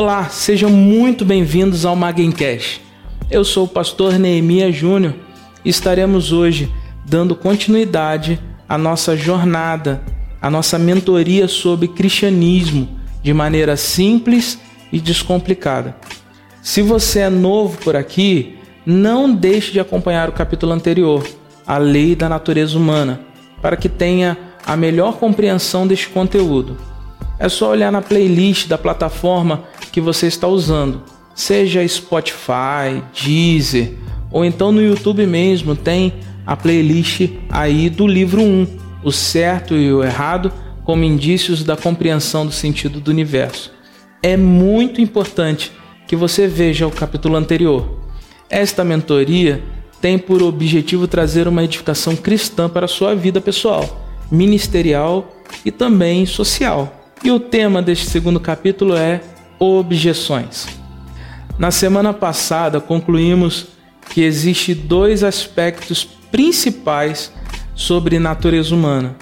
Olá, sejam muito bem-vindos ao Magencast. Eu sou o pastor Neemias Júnior e estaremos hoje dando continuidade à nossa jornada, à nossa mentoria sobre cristianismo de maneira simples e descomplicada. Se você é novo por aqui, não deixe de acompanhar o capítulo anterior, A Lei da Natureza Humana, para que tenha a melhor compreensão deste conteúdo. É só olhar na playlist da plataforma que você está usando, seja Spotify, Deezer ou então no YouTube mesmo tem a playlist aí do livro 1, o certo e o errado como indícios da compreensão do sentido do universo. É muito importante que você veja o capítulo anterior. Esta mentoria tem por objetivo trazer uma edificação cristã para a sua vida pessoal, ministerial e também social. E o tema deste segundo capítulo é objeções. Na semana passada concluímos que existe dois aspectos principais sobre natureza humana.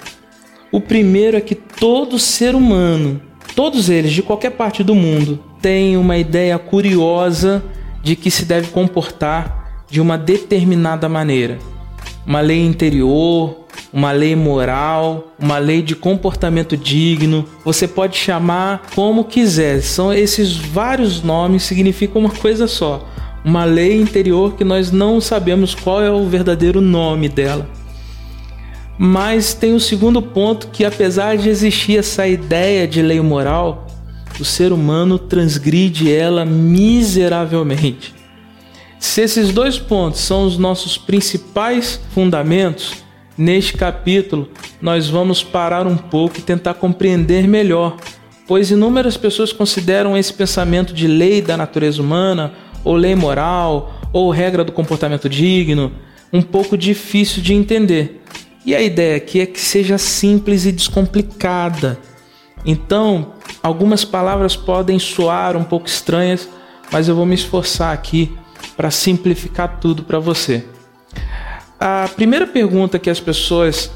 O primeiro é que todo ser humano, todos eles de qualquer parte do mundo, tem uma ideia curiosa de que se deve comportar de uma determinada maneira. Uma lei interior, uma lei moral, uma lei de comportamento digno. Você pode chamar como quiser. São esses vários nomes significam uma coisa só. Uma lei interior que nós não sabemos qual é o verdadeiro nome dela. Mas tem o segundo ponto que apesar de existir essa ideia de lei moral, o ser humano transgride ela miseravelmente. Se esses dois pontos são os nossos principais fundamentos, Neste capítulo, nós vamos parar um pouco e tentar compreender melhor, pois inúmeras pessoas consideram esse pensamento de lei da natureza humana, ou lei moral, ou regra do comportamento digno, um pouco difícil de entender. E a ideia aqui é que seja simples e descomplicada. Então, algumas palavras podem soar um pouco estranhas, mas eu vou me esforçar aqui para simplificar tudo para você. A primeira pergunta que as pessoas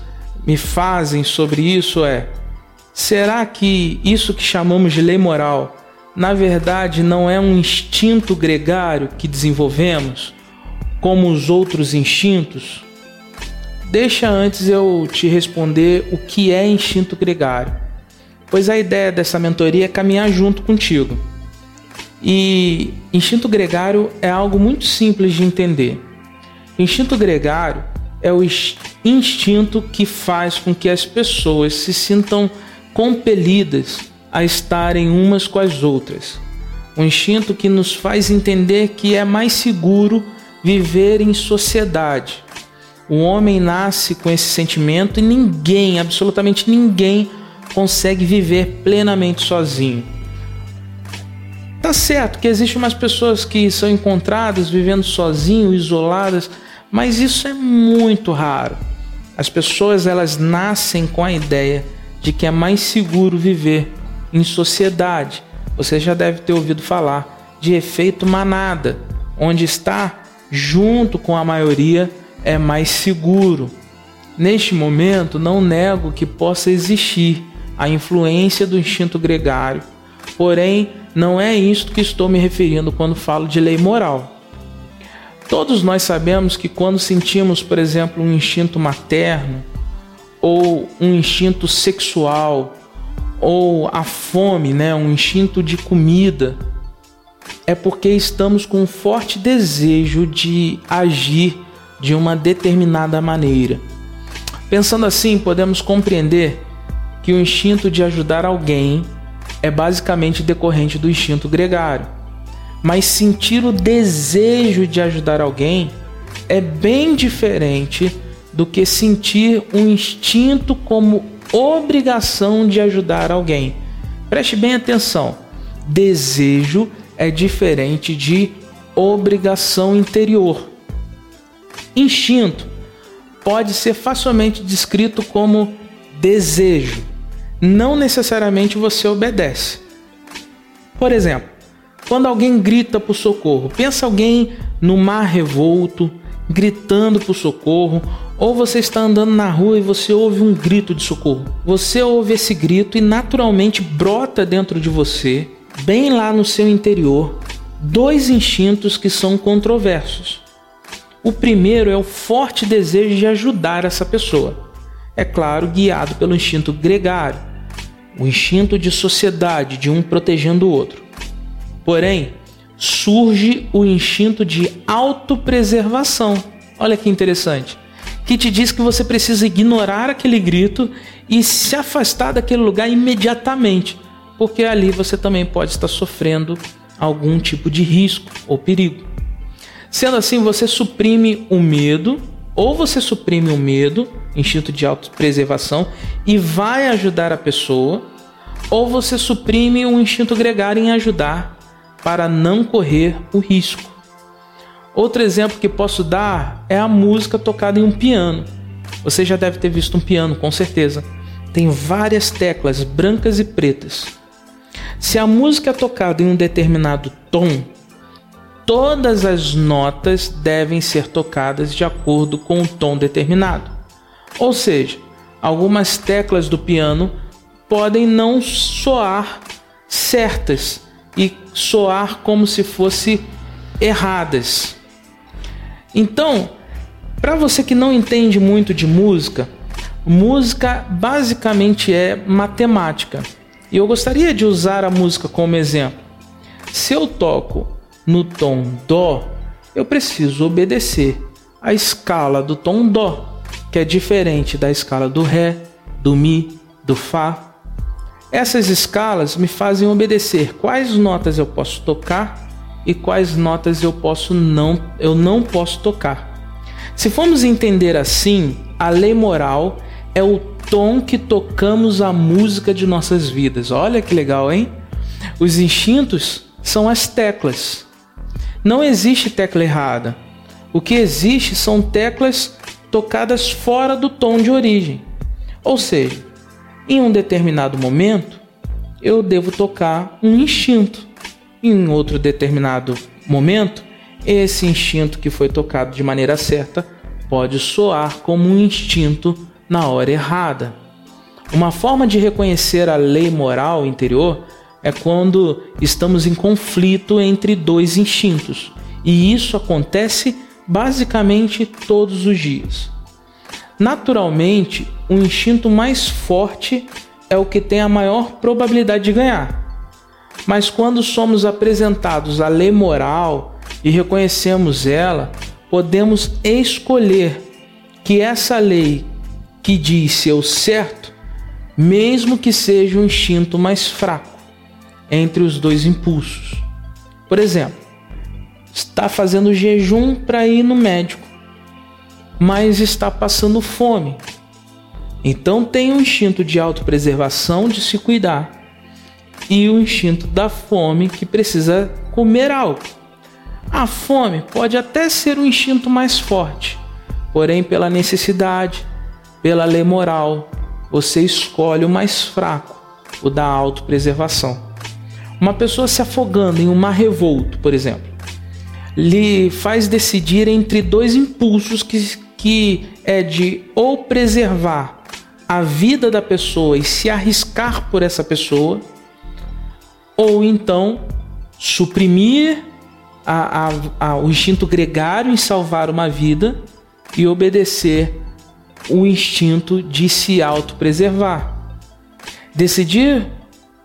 me fazem sobre isso é: será que isso que chamamos de lei moral, na verdade, não é um instinto gregário que desenvolvemos, como os outros instintos? Deixa antes eu te responder o que é instinto gregário, pois a ideia dessa mentoria é caminhar junto contigo. E instinto gregário é algo muito simples de entender. Instinto gregário é o instinto que faz com que as pessoas se sintam compelidas a estarem umas com as outras. Um instinto que nos faz entender que é mais seguro viver em sociedade. O homem nasce com esse sentimento e ninguém, absolutamente ninguém, consegue viver plenamente sozinho. Tá certo que existem umas pessoas que são encontradas vivendo sozinho, isoladas, mas isso é muito raro. As pessoas elas nascem com a ideia de que é mais seguro viver em sociedade. Você já deve ter ouvido falar de efeito manada, onde estar junto com a maioria é mais seguro. Neste momento, não nego que possa existir a influência do instinto gregário, porém, não é isto que estou me referindo quando falo de lei moral. Todos nós sabemos que quando sentimos, por exemplo, um instinto materno, ou um instinto sexual, ou a fome, né, um instinto de comida, é porque estamos com um forte desejo de agir de uma determinada maneira. Pensando assim, podemos compreender que o instinto de ajudar alguém é basicamente decorrente do instinto gregário. Mas sentir o desejo de ajudar alguém é bem diferente do que sentir um instinto como obrigação de ajudar alguém. Preste bem atenção. Desejo é diferente de obrigação interior. Instinto pode ser facilmente descrito como desejo. Não necessariamente você obedece. Por exemplo, quando alguém grita por socorro, pensa alguém no mar revolto, gritando por socorro, ou você está andando na rua e você ouve um grito de socorro. Você ouve esse grito e naturalmente brota dentro de você bem lá no seu interior, dois instintos que são controversos. O primeiro é o forte desejo de ajudar essa pessoa. É claro, guiado pelo instinto gregário, o instinto de sociedade, de um protegendo o outro. Porém, surge o instinto de autopreservação. Olha que interessante. Que te diz que você precisa ignorar aquele grito e se afastar daquele lugar imediatamente, porque ali você também pode estar sofrendo algum tipo de risco ou perigo. Sendo assim, você suprime o medo, ou você suprime o medo, instinto de autopreservação, e vai ajudar a pessoa, ou você suprime o instinto gregário em ajudar para não correr o risco. Outro exemplo que posso dar é a música tocada em um piano. Você já deve ter visto um piano, com certeza. Tem várias teclas brancas e pretas. Se a música é tocada em um determinado tom, todas as notas devem ser tocadas de acordo com o tom determinado. Ou seja, algumas teclas do piano podem não soar certas e soar como se fosse erradas. Então, para você que não entende muito de música, música basicamente é matemática. E eu gostaria de usar a música como exemplo. Se eu toco no tom Dó, eu preciso obedecer a escala do tom Dó, que é diferente da escala do Ré, do Mi, do Fá. Essas escalas me fazem obedecer quais notas eu posso tocar e quais notas eu posso não eu não posso tocar. Se formos entender assim, a lei moral é o tom que tocamos a música de nossas vidas. Olha que legal, hein? Os instintos são as teclas. Não existe tecla errada. O que existe são teclas tocadas fora do tom de origem. Ou seja, em um determinado momento, eu devo tocar um instinto. Em outro determinado momento, esse instinto que foi tocado de maneira certa pode soar como um instinto na hora errada. Uma forma de reconhecer a lei moral interior é quando estamos em conflito entre dois instintos, e isso acontece basicamente todos os dias. Naturalmente, o instinto mais forte é o que tem a maior probabilidade de ganhar. Mas quando somos apresentados à lei moral e reconhecemos ela, podemos escolher que essa lei que diz ser o certo, mesmo que seja um instinto mais fraco entre os dois impulsos. Por exemplo, está fazendo jejum para ir no médico, mas está passando fome. Então tem um instinto de autopreservação de se cuidar e o instinto da fome que precisa comer algo. A fome pode até ser um instinto mais forte, porém, pela necessidade, pela lei moral, você escolhe o mais fraco, o da autopreservação. Uma pessoa se afogando em um mar revolto, por exemplo, lhe faz decidir entre dois impulsos que, que é de ou preservar a vida da pessoa e se arriscar por essa pessoa, ou então suprimir a, a, a, o instinto gregário em salvar uma vida e obedecer o instinto de se autopreservar. Decidir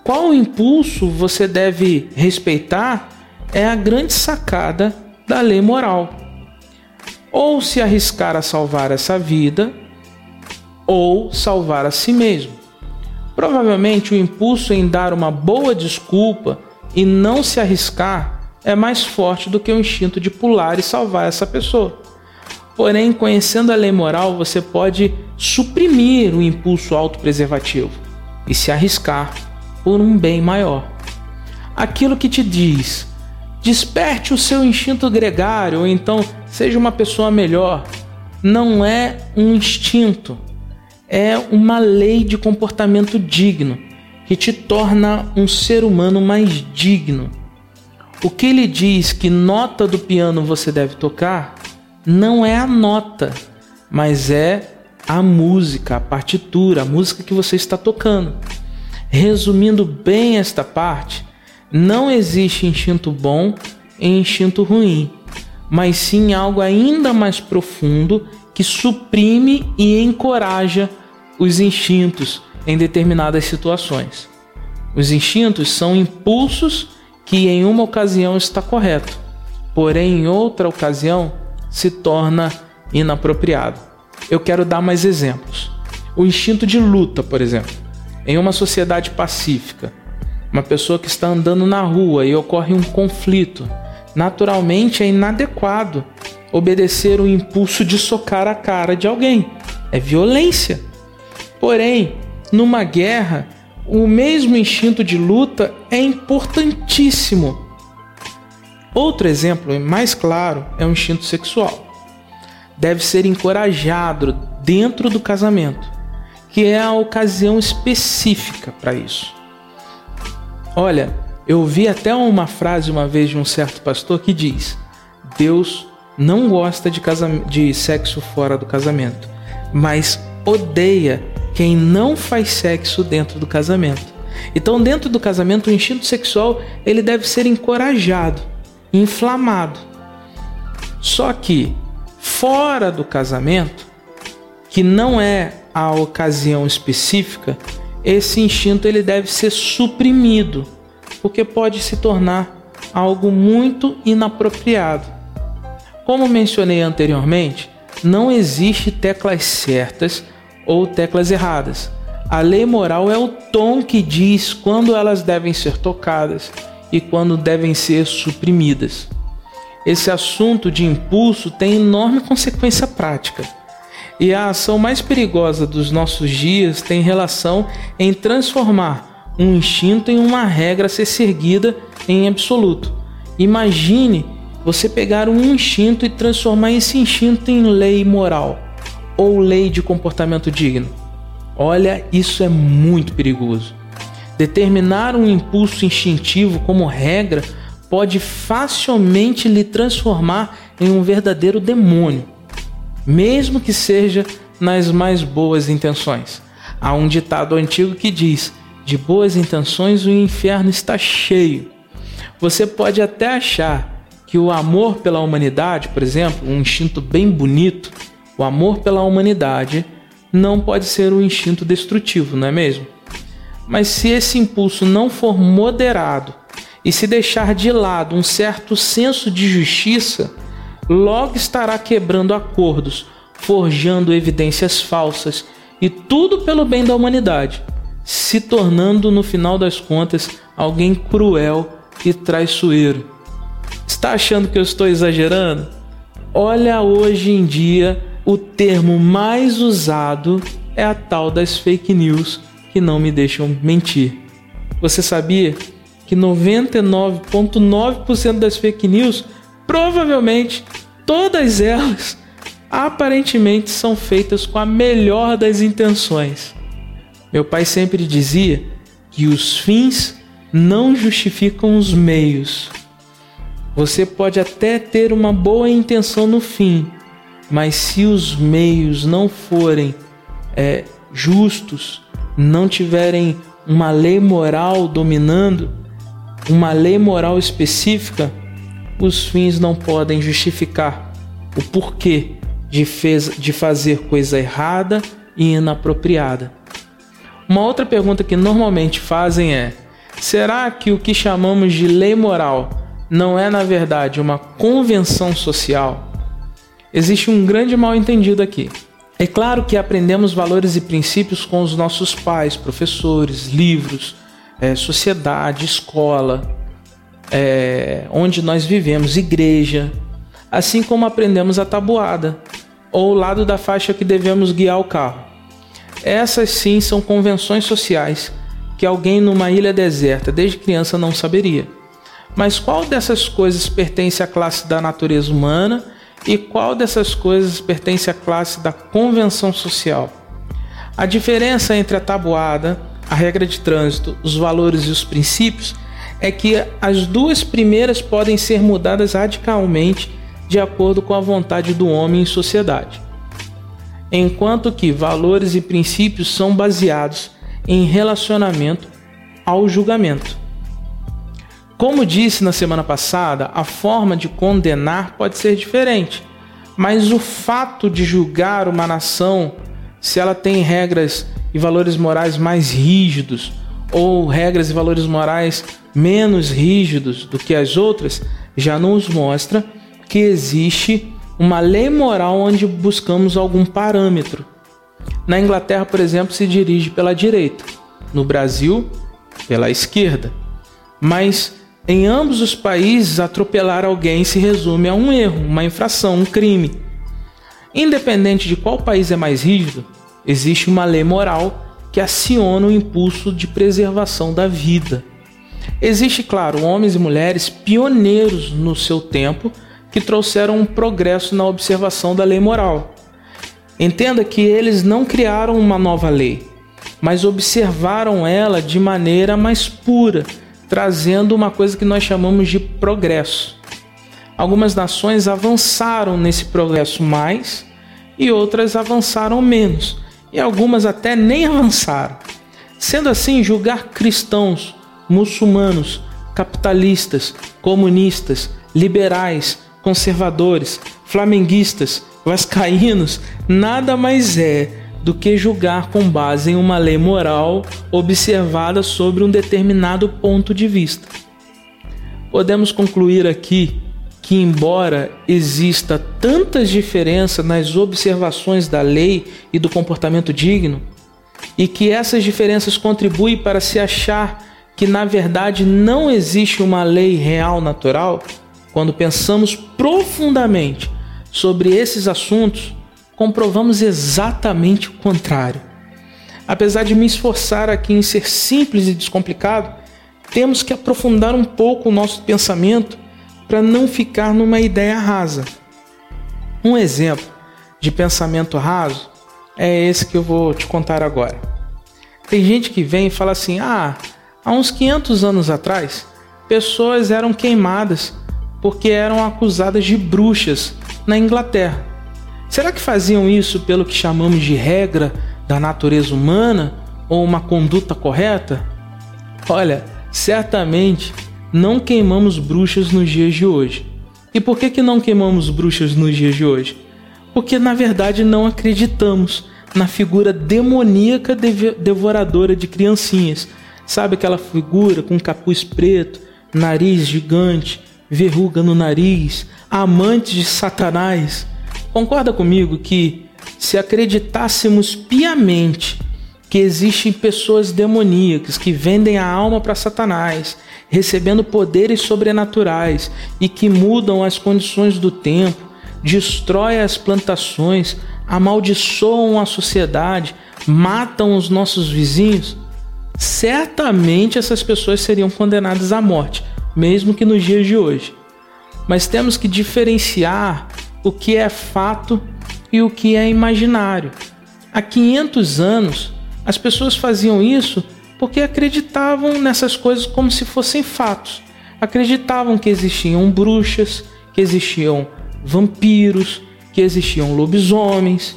qual impulso você deve respeitar é a grande sacada da lei moral. Ou se arriscar a salvar essa vida, ou salvar a si mesmo. Provavelmente o impulso em dar uma boa desculpa e não se arriscar é mais forte do que o instinto de pular e salvar essa pessoa. Porém, conhecendo a lei moral, você pode suprimir o impulso autopreservativo e se arriscar por um bem maior. Aquilo que te diz, desperte o seu instinto gregário ou então seja uma pessoa melhor, não é um instinto, é uma lei de comportamento digno que te torna um ser humano mais digno. O que ele diz que nota do piano você deve tocar não é a nota, mas é a música, a partitura, a música que você está tocando. Resumindo bem esta parte, não existe instinto bom e instinto ruim, mas sim algo ainda mais profundo que suprime e encoraja os instintos em determinadas situações. Os instintos são impulsos que em uma ocasião está correto, porém em outra ocasião se torna inapropriado. Eu quero dar mais exemplos. O instinto de luta, por exemplo. Em uma sociedade pacífica, uma pessoa que está andando na rua e ocorre um conflito, naturalmente é inadequado obedecer o impulso de socar a cara de alguém. É violência. Porém, numa guerra, o mesmo instinto de luta é importantíssimo. Outro exemplo mais claro é o instinto sexual. Deve ser encorajado dentro do casamento, que é a ocasião específica para isso. Olha, eu vi até uma frase uma vez de um certo pastor que diz: Deus não gosta de, de sexo fora do casamento, mas odeia quem não faz sexo dentro do casamento. Então, dentro do casamento, o instinto sexual ele deve ser encorajado, inflamado. Só que fora do casamento, que não é a ocasião específica, esse instinto ele deve ser suprimido, porque pode se tornar algo muito inapropriado. Como mencionei anteriormente, não existe teclas certas ou teclas erradas. A lei moral é o tom que diz quando elas devem ser tocadas e quando devem ser suprimidas. Esse assunto de impulso tem enorme consequência prática. E a ação mais perigosa dos nossos dias tem relação em transformar um instinto em uma regra a ser seguida em absoluto. Imagine você pegar um instinto e transformar esse instinto em lei moral ou lei de comportamento digno. Olha, isso é muito perigoso. Determinar um impulso instintivo como regra pode facilmente lhe transformar em um verdadeiro demônio, mesmo que seja nas mais boas intenções. Há um ditado antigo que diz: de boas intenções o inferno está cheio. Você pode até achar que o amor pela humanidade, por exemplo, um instinto bem bonito, o amor pela humanidade não pode ser um instinto destrutivo, não é mesmo? Mas se esse impulso não for moderado e se deixar de lado um certo senso de justiça, logo estará quebrando acordos, forjando evidências falsas e tudo pelo bem da humanidade, se tornando no final das contas alguém cruel e traiçoeiro. Está achando que eu estou exagerando? Olha hoje em dia o termo mais usado é a tal das fake news que não me deixam mentir. Você sabia que 99,9% das fake news, provavelmente todas elas, aparentemente são feitas com a melhor das intenções. Meu pai sempre dizia que os fins não justificam os meios. Você pode até ter uma boa intenção no fim, mas se os meios não forem é, justos, não tiverem uma lei moral dominando, uma lei moral específica, os fins não podem justificar o porquê de, fez, de fazer coisa errada e inapropriada. Uma outra pergunta que normalmente fazem é: será que o que chamamos de lei moral não é, na verdade, uma convenção social? Existe um grande mal-entendido aqui. É claro que aprendemos valores e princípios com os nossos pais, professores, livros, é, sociedade, escola, é, onde nós vivemos, igreja, assim como aprendemos a tabuada ou o lado da faixa que devemos guiar o carro. Essas sim são convenções sociais que alguém numa ilha deserta desde criança não saberia. Mas qual dessas coisas pertence à classe da natureza humana e qual dessas coisas pertence à classe da convenção social? A diferença entre a tabuada, a regra de trânsito, os valores e os princípios é que as duas primeiras podem ser mudadas radicalmente de acordo com a vontade do homem em sociedade, enquanto que valores e princípios são baseados em relacionamento ao julgamento. Como disse na semana passada, a forma de condenar pode ser diferente, mas o fato de julgar uma nação se ela tem regras e valores morais mais rígidos ou regras e valores morais menos rígidos do que as outras, já nos mostra que existe uma lei moral onde buscamos algum parâmetro. Na Inglaterra, por exemplo, se dirige pela direita, no Brasil, pela esquerda. Mas em ambos os países, atropelar alguém se resume a um erro, uma infração, um crime. Independente de qual país é mais rígido, existe uma lei moral que aciona o impulso de preservação da vida. Existe, claro, homens e mulheres pioneiros no seu tempo que trouxeram um progresso na observação da lei moral. Entenda que eles não criaram uma nova lei, mas observaram ela de maneira mais pura, trazendo uma coisa que nós chamamos de progresso. Algumas nações avançaram nesse progresso mais e outras avançaram menos, e algumas até nem avançaram. Sendo assim, julgar cristãos muçulmanos, capitalistas, comunistas, liberais, conservadores, flamenguistas, vascaínos, nada mais é do que julgar com base em uma lei moral observada sobre um determinado ponto de vista. Podemos concluir aqui que, embora exista tantas diferenças nas observações da lei e do comportamento digno, e que essas diferenças contribuem para se achar que na verdade não existe uma lei real natural, quando pensamos profundamente sobre esses assuntos, comprovamos exatamente o contrário. Apesar de me esforçar aqui em ser simples e descomplicado, temos que aprofundar um pouco o nosso pensamento para não ficar numa ideia rasa. Um exemplo de pensamento raso é esse que eu vou te contar agora. Tem gente que vem e fala assim: ah, Há uns 500 anos atrás, pessoas eram queimadas porque eram acusadas de bruxas na Inglaterra. Será que faziam isso pelo que chamamos de regra da natureza humana ou uma conduta correta? Olha, certamente não queimamos bruxas nos dias de hoje. E por que, que não queimamos bruxas nos dias de hoje? Porque na verdade não acreditamos na figura demoníaca devoradora de criancinhas Sabe aquela figura com capuz preto, nariz gigante, verruga no nariz, amante de Satanás? Concorda comigo que se acreditássemos piamente que existem pessoas demoníacas que vendem a alma para Satanás, recebendo poderes sobrenaturais e que mudam as condições do tempo, destrói as plantações, amaldiçoam a sociedade, matam os nossos vizinhos, certamente essas pessoas seriam condenadas à morte, mesmo que nos dias de hoje. Mas temos que diferenciar o que é fato e o que é imaginário. Há 500 anos, as pessoas faziam isso porque acreditavam nessas coisas como se fossem fatos. Acreditavam que existiam bruxas, que existiam vampiros, que existiam lobisomens.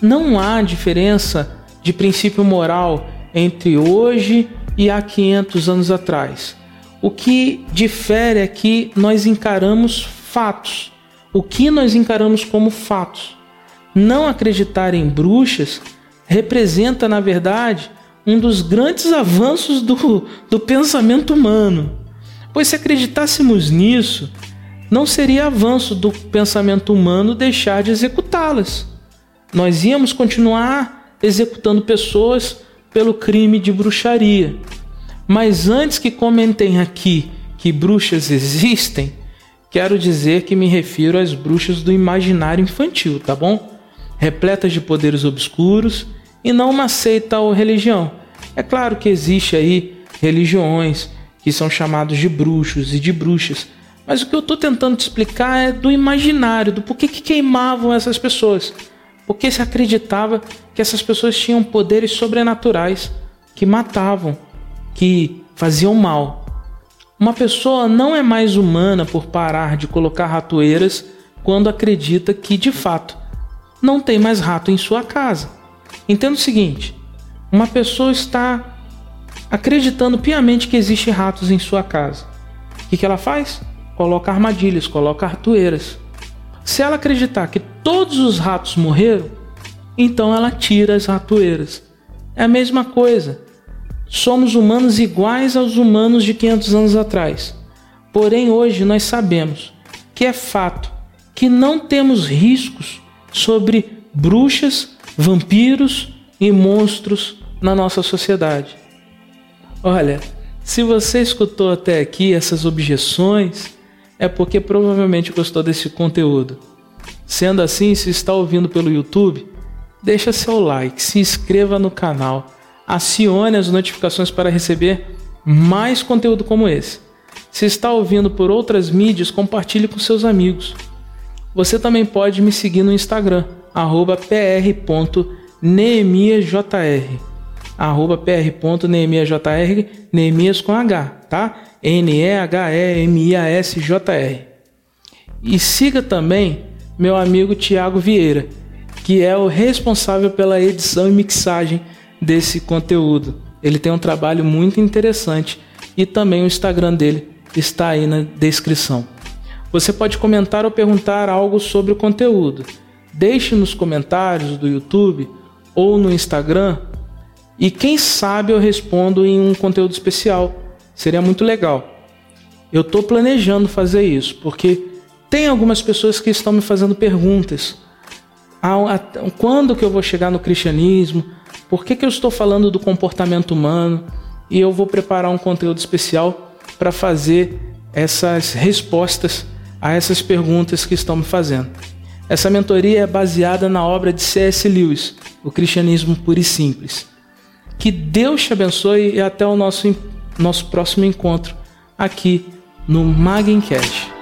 Não há diferença de princípio moral entre hoje e há 500 anos atrás. O que difere é que nós encaramos fatos. O que nós encaramos como fatos? Não acreditar em bruxas representa, na verdade, um dos grandes avanços do, do pensamento humano. Pois se acreditássemos nisso, não seria avanço do pensamento humano deixar de executá-las. Nós íamos continuar executando pessoas pelo crime de bruxaria. Mas antes que comentem aqui que bruxas existem, quero dizer que me refiro às bruxas do imaginário infantil, tá bom? Repletas de poderes obscuros e não uma seita ou religião. É claro que existe aí religiões que são chamados de bruxos e de bruxas, mas o que eu estou tentando te explicar é do imaginário, do porquê que queimavam essas pessoas. Porque se acreditava que essas pessoas tinham poderes sobrenaturais que matavam, que faziam mal. Uma pessoa não é mais humana por parar de colocar ratoeiras quando acredita que, de fato, não tem mais rato em sua casa. Entenda o seguinte: uma pessoa está acreditando piamente que existem ratos em sua casa. que, que ela faz? Coloca armadilhas, coloca ratoeiras. Se ela acreditar que todos os ratos morreram, então ela tira as ratoeiras. É a mesma coisa. Somos humanos iguais aos humanos de 500 anos atrás. Porém, hoje nós sabemos que é fato que não temos riscos sobre bruxas, vampiros e monstros na nossa sociedade. Olha, se você escutou até aqui essas objeções, é porque provavelmente gostou desse conteúdo. Sendo assim, se está ouvindo pelo YouTube, deixa seu like, se inscreva no canal, acione as notificações para receber mais conteúdo como esse. Se está ouvindo por outras mídias, compartilhe com seus amigos. Você também pode me seguir no Instagram, pr.neemiasjr, arroba pr.neemiasjr, Neemias com H, tá? N-E-H-E-M-I-A-S-J-R. E siga também meu amigo Tiago Vieira, que é o responsável pela edição e mixagem desse conteúdo. Ele tem um trabalho muito interessante e também o Instagram dele está aí na descrição. Você pode comentar ou perguntar algo sobre o conteúdo. Deixe nos comentários do YouTube ou no Instagram e quem sabe eu respondo em um conteúdo especial. Seria muito legal. Eu estou planejando fazer isso porque tem algumas pessoas que estão me fazendo perguntas. Quando que eu vou chegar no cristianismo? Por que, que eu estou falando do comportamento humano? E eu vou preparar um conteúdo especial para fazer essas respostas a essas perguntas que estão me fazendo. Essa mentoria é baseada na obra de C.S. Lewis, O Cristianismo Puro e Simples. Que Deus te abençoe e até o nosso, nosso próximo encontro aqui no Magencast.